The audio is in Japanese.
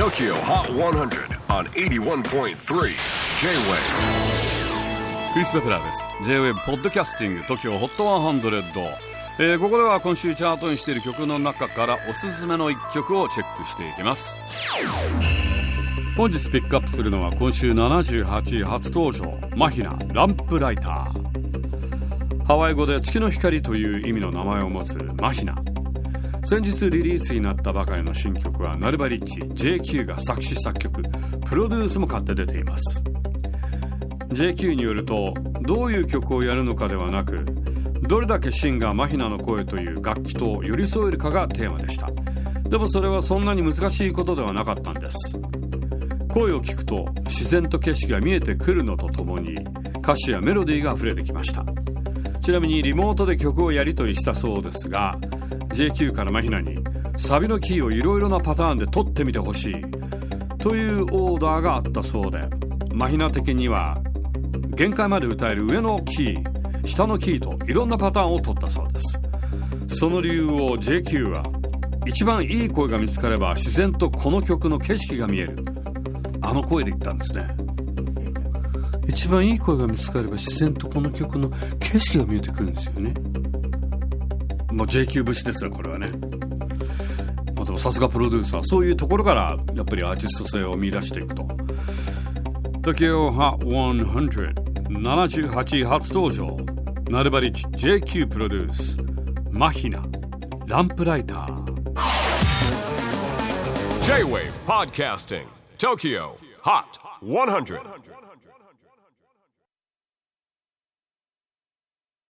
TOKYO HOT 100 on 81.3 J-WAVE クリス・ベプラーです。J-WAVE ポッドキャスティング TOKYO HOT 100、えー、ここでは今週チャートにしている曲の中からおすすめの一曲をチェックしていきます。本日ピックアップするのは今週78位初登場マヒナランプライター。ハワイ語で月の光という意味の名前を持つマヒナ。先日リリースになったばかりの新曲はナルバリッチ JQ が作詞作曲プロデュースも買って出ています。JQ によるとどういう曲をやるのかではなくどれだけシンガーマヒナの声という楽器と寄り添えるかがテーマでした。でもそれはそんなに難しいことではなかったんです。声を聞くと自然と景色が見えてくるのとともに歌詞やメロディーが溢れてきました。ちなみにリモートで曲をやり取りしたそうですが JQ からマヒナにサビのキーをいろいろなパターンで取ってみてほしい。というオーダーがあったそうでマヒナ的には限界まで歌える上のキー下のキーといろんなパターンを取ったそうです。その理由を JQ は一番いい声が見つかれば自然とこの曲の景色が見える。あの声で言ったんですね。一番いい声が見つかれば自然とこの曲の景色が見えてくるんですよね。もう J 級節ですねこれはね、まあ、でもさすがプロデューサー。そういうところからやっぱりアーティスト性を見出していくと。Tokyo Hot 10078位初登場。ナルバリッチ JQ プロデュース。マヒナランプライター。J-WAVE PODCASTING TOKYO HOT 100